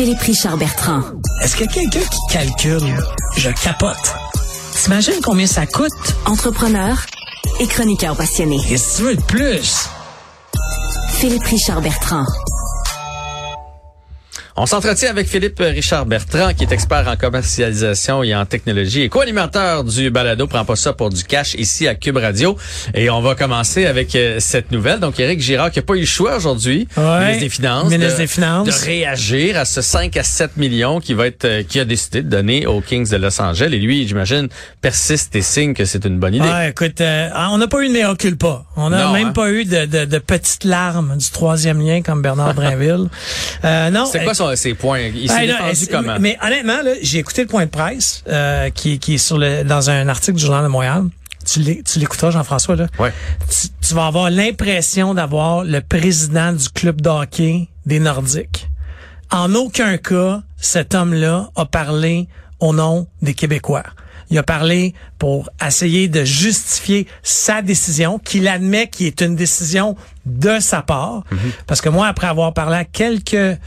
Philippe Richard Bertrand. Est-ce que quelqu'un qui calcule, je capote. T'imagines combien ça coûte? Entrepreneur et chroniqueur passionné. Qu'est-ce que tu veux de plus? Philippe Richard Bertrand. On s'entretient avec Philippe Richard Bertrand, qui est expert en commercialisation et en technologie et co-animateur du balado Prends pas ça pour du cash ici à Cube Radio. Et on va commencer avec euh, cette nouvelle. Donc, Éric Girard qui n'a pas eu le choix aujourd'hui, Ouais. ministre des Finances, Ministre de, des Finances. de réagir à ce 5 à 7 millions qui va être, euh, qui a décidé de donner aux Kings de Los Angeles. Et lui, j'imagine, persiste et signe que c'est une bonne idée. Ah, écoute, euh, on n'a pas eu de mea culpa. On n'a même hein? pas eu de, de, de petites larmes du troisième lien comme Bernard Brinville. Euh, non. C'est quoi son- ses points? Il s'est Ben là, défendu est-ce- comment? Mais honnêtement, là, j'ai écouté le point de presse euh, qui, qui est sur le dans un article du Journal de Montréal. Tu l'é- tu l'écouteras, Jean-François, là. Ouais. Tu, tu vas avoir l'impression d'avoir le président du club de hockey des Nordiques. En aucun cas, cet homme-là a parlé au nom des Québécois. Il a parlé pour essayer de justifier sa décision, qu'il admet qui est une décision de sa part. Mhm. Parce que moi, après avoir parlé à quelques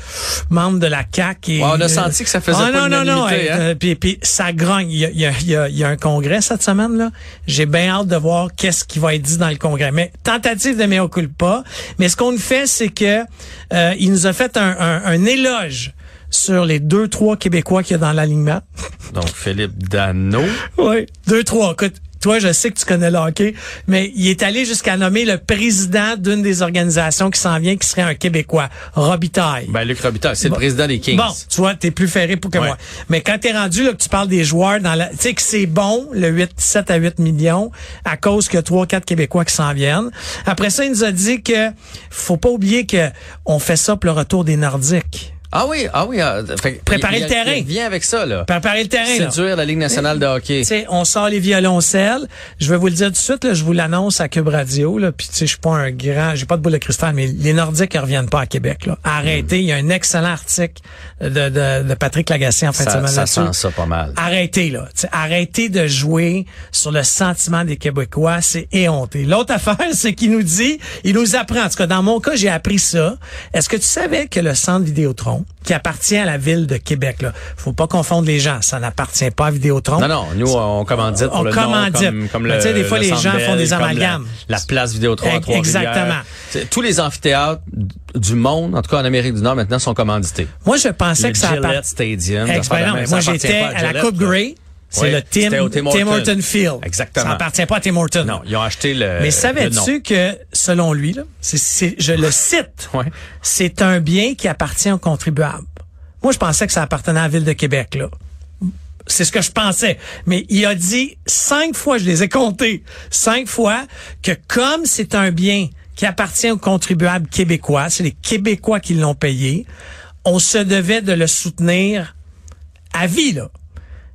membres de la CAQ... Et, Ouais, on a senti que ça faisait Ah, pas non, non, non, hein? euh, puis, puis ça grogne. Il y a, il y, a, il y, a, il y a un congrès cette semaine là. J'ai bien hâte de voir qu'est-ce qui va être dit dans le congrès. Mais tentative de mea culpa. Mais ce qu'on fait, c'est que euh, il nous a fait un, un, un éloge sur les deux trois Québécois qu'il y a dans l'alignement. Donc, Philippe Dano. oui, deux trois. Écoute, toi, je sais que tu connais le hockey, mais il est allé jusqu'à nommer le président d'une des organisations qui s'en vient, qui serait un Québécois, Robitaille. Ben, Luc Robitaille, c'est Bon. le président des Kings. Bon, tu vois, t'es plus ferré pour que Ouais. moi. Mais quand t'es rendu là que tu parles des joueurs dans la, tu sais que c'est bon le 8 7 à 8 millions à cause que trois quatre Québécois qui s'en viennent. Après ça, il nous a dit que faut pas oublier que on fait ça pour le retour des Nordiques. Ah oui, ah oui. ah, fait- Préparer il- le terrain. Il vient avec ça, là. Préparer le terrain. là. Séduire la Ligue nationale de hockey. Tu sais, on sort les violoncelles. Je vais vous le dire tout de suite, là, je vous l'annonce à Cube Radio. Là, puis tu sais, je suis pas un grand, j'ai pas de boule de cristal, mais les Nordiques ne reviennent pas à Québec. Là. Arrêtez. Il y a un excellent article de, de, de Patrick Lagacé en fin de semaine ça sent ça pas mal. Arrêtez là, Tu sais, arrêtez de jouer sur le sentiment des Québécois, c'est éhonté. L'autre affaire, c'est qu'il nous dit, il nous apprend. En tout cas, dans mon cas, j'ai appris ça. Est-ce que tu savais que le centre Vidéotron, qui appartient à la ville de Québec, là, faut pas confondre les gens, ça n'appartient pas à Vidéotron. Non, non, nous, on commandite pour On le commandite. nom, comme, comme Mais le, tu sais, des fois, le les gens font des la- amalgames. La, place Vidéotron à exactement. Tous les amphithéâtres du monde, en tout cas en Amérique du Nord, maintenant, sont commandités. Moi, je pensais Le que ça Gillette appart- Stadium. Ex- ben non, mais moi, j'étais pas à la Coupe. Grey. C'est Oui, le Tim, Tim. Horton Field. Exactement. Ça appartient pas à Tim Horton. Non, ils ont acheté le. Mais savais-tu que, selon lui, là, je le cite, Ouais. c'est un bien qui appartient aux contribuables. Moi, je pensais que ça appartenait à la Ville de Québec, là. C'est ce que je pensais. Mais il a dit cinq fois, je les ai comptés, cinq fois, que comme c'est un bien qui appartient aux contribuables québécois, c'est les Québécois qui l'ont payé, on se devait de le soutenir à vie, là.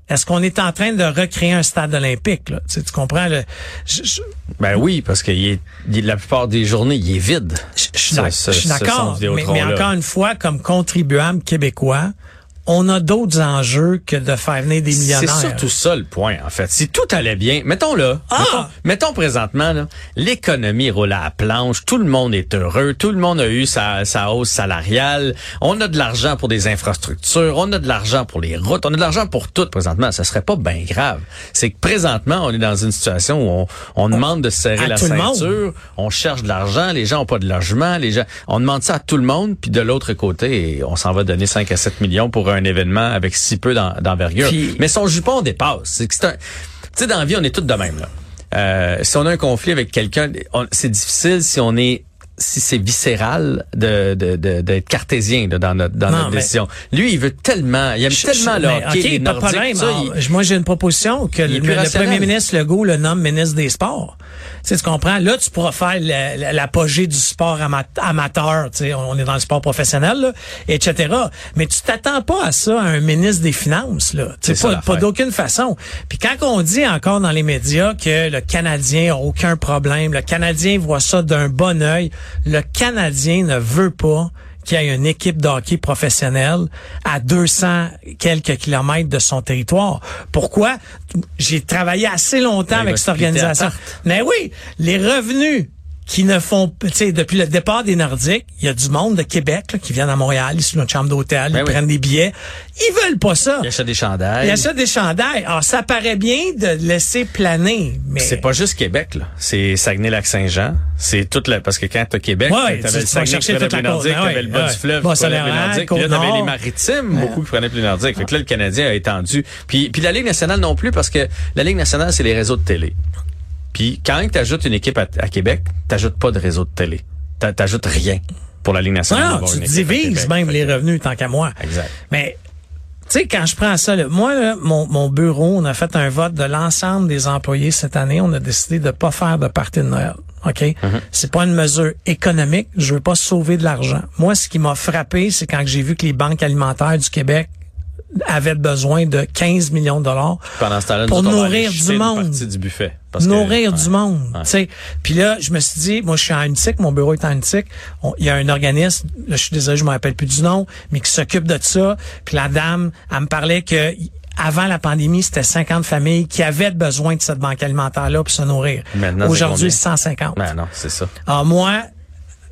Est-ce qu'on est en train de recréer un stade olympique, là? Tu, sais, tu comprends? Le, je- je- Ben oui, parce que il est, il- la plupart des journées, il est vide. Je je suis d'accord, mais, encore une fois, comme contribuable québécois, on a d'autres enjeux que de faire venir des C'est millionnaires. surtout ça le point, en fait. Si tout allait bien, mettons là, Ah! mettons, mettons présentement, l'économie roule à la planche, tout le monde est heureux, tout le monde a eu sa, sa hausse salariale, on a de l'argent pour des infrastructures, on a de l'argent pour les routes, on a de l'argent pour tout présentement. Ça serait pas bien grave. C'est que présentement, on est dans une situation où on, on demande de se serrer la ceinture, on cherche de l'argent, les gens ont pas de logement, les gens, on demande ça à tout le monde, puis de l'autre côté, on s'en va donner 5 à 7 millions pour un un événement avec si peu d'en- d'envergure. Mais son jupon dépasse. C'est un, tu sais, dans la vie, on est tous de même, là. Euh, si on a un conflit avec quelqu'un, c'est difficile si on est si c'est viscéral de de- de- d'être cartésien là, dans notre dans Non, notre décision. Lui, il veut tellement, il aime Je- tellement je- le mais, hockey, OK, les pas de problème. ça, Alors, il- je- moi, j'ai une proposition que le, premier ministre Legault le nomme ministre des Sports. Tu, sais, tu comprends? Là, tu pourras faire la- la- l'apogée du sport ama- amateur. Tu sais, on est dans le sport professionnel, là, etc. Mais tu t'attends pas à ça, à un ministre des Finances. Là. Tu sais, pas, pas d'aucune façon. Puis quand on dit encore dans les médias que le Canadien a aucun problème, le Canadien voit ça d'un bon œil, le Canadien ne veut pas qu'il y ait une équipe de hockey professionnelle à 200 quelques kilomètres de son territoire. Pourquoi? J'ai travaillé assez longtemps Ben, avec cette organisation. Mais oui, les revenus qui ne font, tu sais, depuis le départ des Nordiques, il y a du monde de Québec là, qui viennent à Montréal, ils sont dans notre chambre d'hôtel, Ben ils oui. prennent des billets. Ils veulent pas ça. il achète des chandails. Il achète des chandails. Alors, ça paraît bien de laisser planer, mais... C'est pas juste Québec, là. C'est Saguenay-Lac-Saint-Jean. C'est toute la, parce que quand t'as Québec, Ouais, t'avais le Saguenay qui prenait plus les Nordiques, côte, t'avais ouais, le bas ouais. du fleuve Bas qui prenait plus puis là, t'avais les maritimes, beaucoup qui prenaient plus les Nordiques. Fait que là, le Canadien a étendu. Puis, puis la Ligue nationale non plus, parce que la Ligue nationale, c'est les réseaux de télé. Puis quand tu ajoutes une équipe à, à Québec, t'ajoutes pas de réseau de télé. T'ajoutes rien pour la Ligue nationale. Non, tu divises même les revenus tant qu'à moi. Exact. Mais tu sais, quand je prends ça, là, moi, là, mon, mon bureau, on a fait un vote de l'ensemble des employés cette année. On a décidé de pas faire de partie de Noël. OK? C'est pas une mesure économique. Je veux pas sauver de l'argent. Moi, ce qui m'a frappé, c'est quand j'ai vu que les banques alimentaires du Québec avaient besoin de 15 millions de dollars pour nourrir du monde. du buffet. Parce que- nourrir ouais. du monde. Ouais. Puis là, je me suis dit, moi, je suis en UNITIC, mon bureau est en. On- Il y a un organisme, là, je suis désolé, je me rappelle plus du nom, mais qui s'occupe de ça. Puis la dame, elle me parlait que avant la pandémie, c'était 50 familles qui avaient besoin de cette banque alimentaire-là pour se nourrir. Aujourd'hui, combien? 150. Ben non, c'est ça. Alors moi,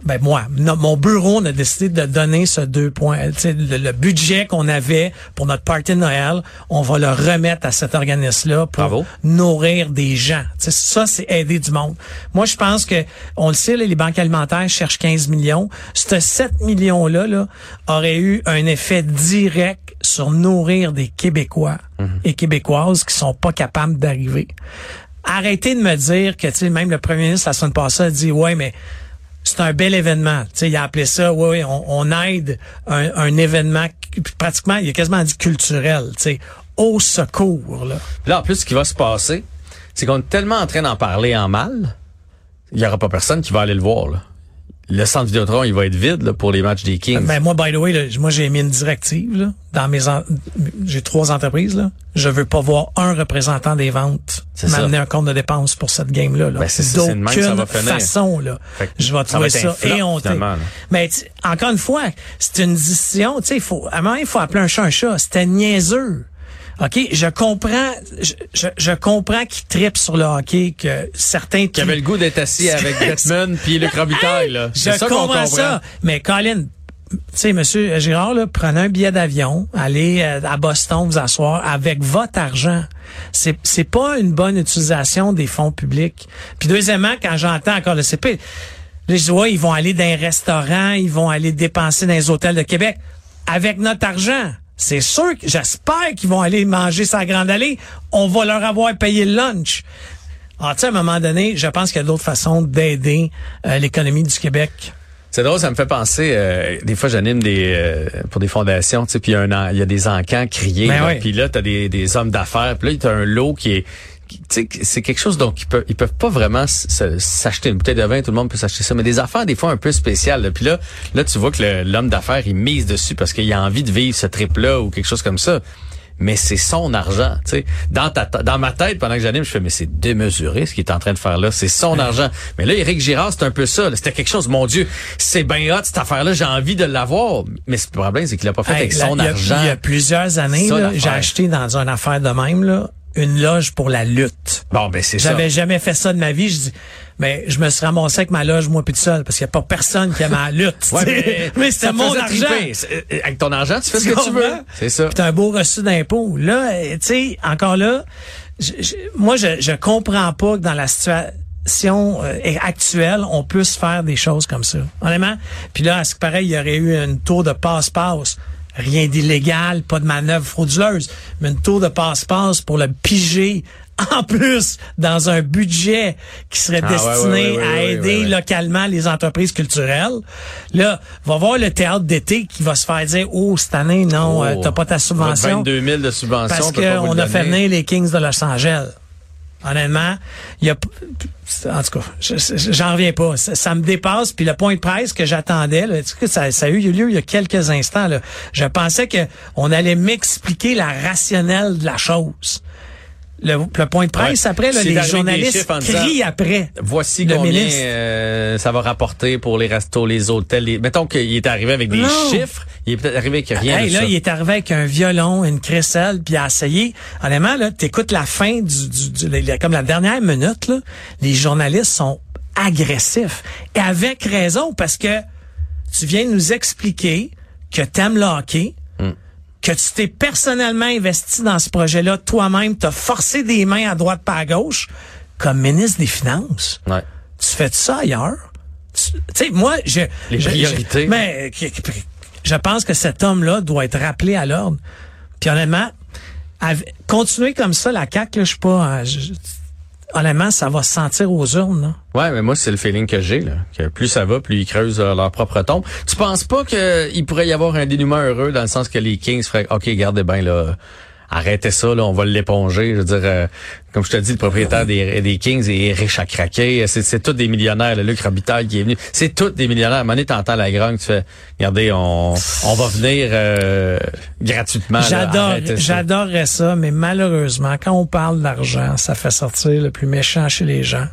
ben moi, no- mon bureau, on a décidé de donner ce deux points, le, le budget qu'on avait pour notre party de Noël, on va le remettre à cet organisme-là pour Bravo. nourrir des gens. Ça, c'est aider du monde. Moi, je pense que, on le sait, là, les banques alimentaires cherchent 15 millions. Ce 7 millions-là là, aurait eu un effet direct sur nourrir des Québécois et Québécoises qui sont pas capables d'arriver. Arrêtez de me dire que, tu sais, même le premier ministre, la semaine passée, a dit, ouais, mais c'est un bel événement. Tu il a appelé ça, oui, on, aide un, événement pratiquement, il a quasiment dit culturel, tu au secours, là. Là, en plus, ce qui va se passer, c'est qu'on est tellement en train d'en parler en mal, il y aura pas personne qui va aller le voir. Le centre Vidéotron, il va être vide là, pour les matchs des Kings. Ben, moi, by the way, là, moi, j'ai mis une directive, là, dans mes, en- j'ai trois entreprises, là. Je veux pas voir un représentant des ventes ça. m'amener un compte de dépenses pour cette game-là, là. Ben, ça, ça va D'aucune façon, là. Je vais ça trouver va ça un flop, éhonté. là. Mais, encore une fois, c'est une décision, tu sais, il faut, à un moment, il faut appeler un chat un chat. C'était niaiseux. OK, je comprends, je, je, je comprends qu'ils tripent sur le hockey, que certains Qui avait le goût d'être assis avec Bettman puis Luc Robitaille. Là. je ça comprends comprend. ça. Mais Colin, tu sais, monsieur Girard, là, prenez un billet d'avion, allez euh, à Boston vous asseoir avec votre argent. C'est, c'est pas une bonne utilisation des fonds publics. Puis deuxièmement, quand j'entends encore le CP, là, je dis, ouais, ils vont aller dans un restaurant, ils vont aller dépenser dans les hôtels de Québec avec notre argent. C'est sûr que j'espère qu'ils vont aller manger sa grande allée. On va leur avoir payé le lunch. Ah, tu sais, à un moment donné, je pense qu'il y a d'autres façons d'aider euh, l'économie du Québec. C'est drôle, ça me fait penser. euh, des fois, j'anime des euh, pour des fondations, tu sais, puis il y a des encans criés. Ben là, oui. Puis là, t'as des, des hommes d'affaires. Puis là, t'as un lot qui est, c'est quelque chose dont ils peuvent ils peuvent pas vraiment s'acheter une bouteille de vin. Tout le monde peut s'acheter ça, mais des affaires des fois un peu spéciales. là. Puis là, là, tu vois que l'homme d'affaires il mise dessus parce qu'il a envie de vivre ce trip là ou quelque chose comme ça. Mais c'est son argent, tu sais. Dans ta, dans ma tête, pendant que j'anime, je fais, mais c'est démesuré ce qu'il est en train de faire là. C'est son argent. Mais là, Éric Girard, c'est un peu ça. là. C'était quelque chose, mon Dieu, c'est bien hot, cette affaire-là, j'ai envie de l'avoir. Mais le problème, c'est qu'il l'a pas fait Hey, avec là, son il y a- argent. Il y a plusieurs années, là, j'ai acheté dans une affaire de même là, une loge pour la lutte. Bon, ben c'est ça. J'avais jamais fait ça de ma vie. Je dis, mais je me suis ramassé avec ma loge, moi, puis tout seul, parce qu'il n'y a pas personne qui aime la lutte. Ouais, sais. mais, c'était mon argent. euh, Avec ton argent, tu fais ce que tu veux. C'est ça. Puis t'as un beau reçu d'impôt. Là, euh, tu sais, encore là, je- je- moi, je, je comprends pas que dans la situation euh, actuelle, on puisse faire des choses comme ça. Honnêtement. Puis là, à ce qui paraît, il y aurait eu une tour de passe-passe. Rien d'illégal, pas de manœuvre frauduleuse, mais une tour de passe-passe pour le piger en plus dans un budget qui serait Ah, destiné ouais, ouais, ouais, à aider localement les entreprises culturelles. Là, va voir le théâtre d'été qui va se faire dire, oh, cette année, non, euh, t'as pas ta subvention. 22 000 de subvention. Parce qu'on a fait venir les Kings de Los Angeles. Honnêtement, il y a, en tout cas, je- je- j'en reviens pas. Ça, me dépasse. Puis le point de presse que j'attendais, ça, ça a eu lieu il y a quelques instants. Là? Je pensais que on allait m'expliquer la rationnelle de la chose. Le, le point de presse Ouais. après, là, les journalistes disant, crient après. Voici Le combien euh, ça va rapporter pour les restos, les hôtels. Les... Mettons qu'il est arrivé avec des Non. chiffres, il est peut-être arrivé avec rien Hey, de là, ça. il est arrivé avec un violon, une crécelle, puis a essayé. Honnêtement, là, t'écoutes la fin du, du, du- comme la dernière minute, là, les journalistes sont agressifs. Et avec raison, parce que tu viens nous expliquer que t'aimes le hockey. Que tu t'es personnellement investi dans ce projet-là, toi-même, t'as forcé des mains à droite pas à gauche, comme ministre des Finances. Ouais. Tu fais ça ailleurs? Tu sais, moi, je... Les priorités. je- mais je pense que cet homme-là doit être rappelé à l'ordre. Puis honnêtement, continuer comme ça, la CAQ, là, je suis pas... je- honnêtement, ça va se sentir aux urnes. là. Ouais, mais moi, c'est le feeling que j'ai, là. Que plus ça va, plus ils creusent euh, leur propre tombe. Tu penses pas qu'il pourrait y avoir un dénouement heureux dans le sens que les Kings feraient, OK, gardez bien, là, arrêtez ça, là, on va l'éponger. Je veux dire, euh, comme je te dis, le propriétaire des, des Kings est riche à craquer. C'est, c'est tous des millionnaires. Le Luc Robitaille qui est venu. C'est tous des millionnaires. À un moment donné, t'entends la grogne, tu fais, regardez, on, on va venir euh, gratuitement. J'adore, j'adorerais ça, mais malheureusement, quand on parle d'argent, ça fait sortir le plus méchant chez les gens.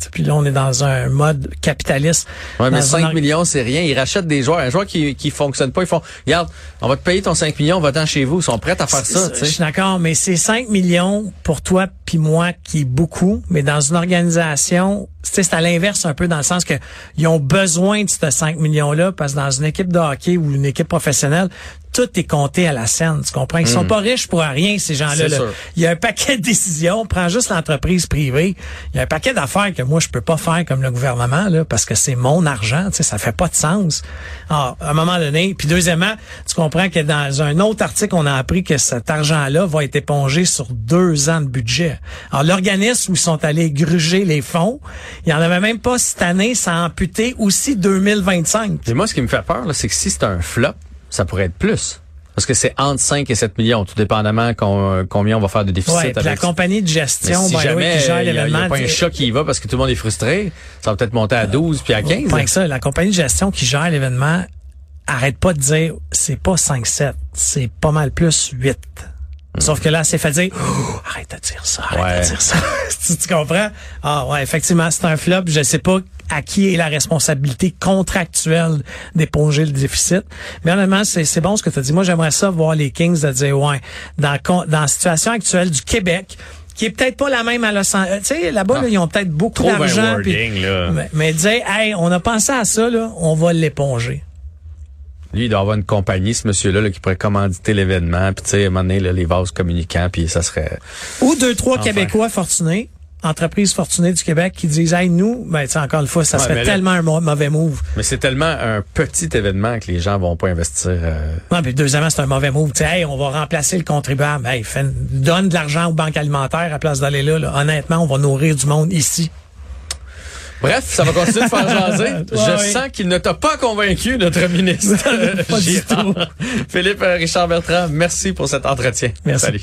Sais, Puis là, on est dans un mode capitaliste. Ouais, mais Dans 5 un- millions, c'est rien. Ils rachètent des joueurs. Un joueur qui, qui fonctionne pas, ils font, regarde, on va te payer ton 5 millions, va-t'en chez vous. Ils sont prêts à faire ça, Je suis d'accord, mais c'est 5 millions pour toi puis moi qui est beaucoup, mais dans une organisation, c'est à l'inverse un peu dans le sens que ils ont besoin de ces 5 millions-là parce que dans une équipe de hockey ou une équipe professionnelle, tout est compté à la scène, tu comprends? Ils sont pas riches pour rien, ces gens-là. Hmm. Là. Il y a un paquet de décisions, prends juste l'entreprise privée, il y a un paquet d'affaires que moi je peux pas faire comme le gouvernement là parce que c'est mon argent, tu sais, ça fait pas de sens. Alors, à un moment donné, puis deuxièmement, tu comprends que dans un autre article, on a appris que cet argent-là va être épongé sur deux ans de budget. Alors l'organisme où ils sont allés gruger les fonds, il y en avait même pas cette année, ça a amputé aussi 2025. Et moi, ce qui me fait peur, là, c'est que si c'est un flop, ça pourrait être plus. Parce que c'est entre 5 et 7 millions, tout dépendamment con- combien on va faire de déficit. Ouais, puis la avec- compagnie de gestion, si way, jamais qui gère a- il y a, l'événement, pas un chat qui y va parce que tout le monde est frustré, ça va peut-être monter à 12 puis à 15. Pas que ça, la compagnie de gestion qui gère l'événement arrête pas de dire c'est pas 5-7, c'est pas mal plus 8. Sauf que là, c'est fait dire Oh, arrête de dire ça, arrête Ouais. de dire ça. tu, tu comprends? Ah ouais, effectivement, c'est un flop. Je sais pas à qui est la responsabilité contractuelle d'éponger le déficit. Mais honnêtement, c'est c'est bon ce que tu as dit. Moi, j'aimerais ça voir les Kings de dire ouais, dans, dans la situation actuelle du Québec, qui est peut-être pas la même à Los Angeles. Tu sais, là-bas, là, ils ont peut-être beaucoup d'argent. mais, mais dire, hey, on a pensé à ça, là, on va l'éponger. Lui, il doit avoir une compagnie, ce monsieur-là, là, qui pourrait commanditer l'événement, puis tu sais, là, les vases communicants, puis ça serait... Ou deux, trois Enfin. Québécois fortunés, entreprises fortunées du Québec qui disent, hey, nous, ben, encore une fois, ça Ouais, serait mais là- tellement un mau- mauvais move. Mais c'est tellement un petit événement que les gens vont pas investir. euh, Non, puis deuxièmement, c'est un mauvais move. Tu sais, hey, on va remplacer le contribuable. Hey, donne de l'argent aux banques alimentaires à place d'aller là, là. Honnêtement, on va nourrir du monde ici. Bref, ça va continuer de faire jaser. Ouais, Je sens qu'il ne t'a pas convaincu, notre ministre. Pas. Philippe euh, Richard Bertrand, merci pour cet entretien. Merci. Salut.